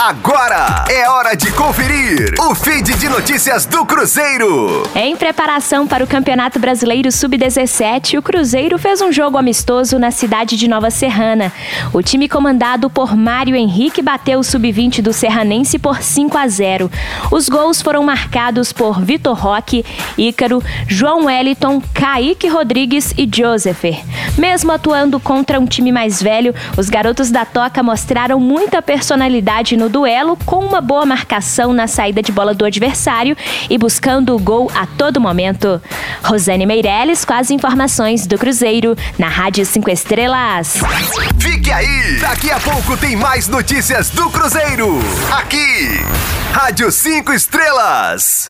Agora é hora de conferir o feed de notícias do Cruzeiro. Em preparação para o Campeonato Brasileiro Sub-17, o Cruzeiro fez um jogo amistoso na cidade de Nova Serrana. O time comandado por Mário Henrique bateu o Sub-20 do Serranense por 5 a 0. Os gols foram marcados por Vitor Roque, Ícaro, João Wellington, Kaique Rodrigues e Josepher. Mesmo atuando contra um time mais velho, os garotos da Toca mostraram muita personalidade no duelo, com uma boa marcação na saída de bola do adversário e buscando o gol a todo momento. Rosane Meirelles com as informações do Cruzeiro, na Rádio 5 Estrelas. Fique aí! Daqui a pouco tem mais notícias do Cruzeiro. Aqui, Rádio 5 Estrelas.